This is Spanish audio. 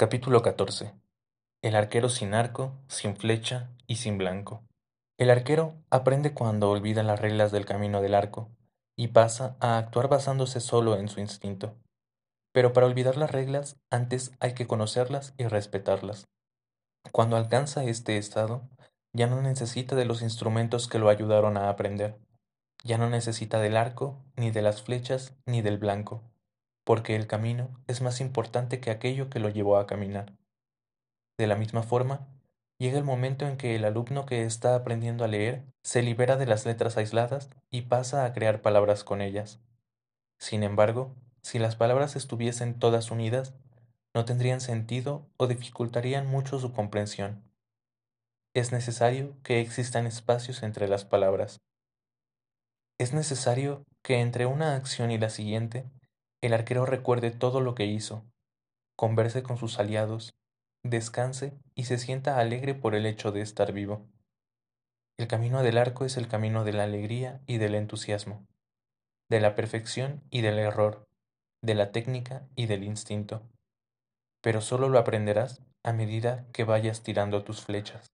Capítulo 14. El arquero sin arco, sin flecha y sin blanco. El arquero aprende cuando olvida las reglas del camino del arco y pasa a actuar basándose solo en su instinto. Pero para olvidar las reglas, antes hay que conocerlas y respetarlas. Cuando alcanza este estado, ya no necesita de los instrumentos que lo ayudaron a aprender. Ya no necesita del arco, ni de las flechas, ni del blanco porque el camino es más importante que aquello que lo llevó a caminar. De la misma forma, llega el momento en que el alumno que está aprendiendo a leer se libera de las letras aisladas y pasa a crear palabras con ellas. Sin embargo, si las palabras estuviesen todas unidas, no tendrían sentido o dificultarían mucho su comprensión. Es necesario que existan espacios entre las palabras. Es necesario que entre una acción y la siguiente el arquero recuerde todo lo que hizo, converse con sus aliados, descanse y se sienta alegre por el hecho de estar vivo. El camino del arco es el camino de la alegría y del entusiasmo, de la perfección y del error, de la técnica y del instinto. Pero solo lo aprenderás a medida que vayas tirando tus flechas.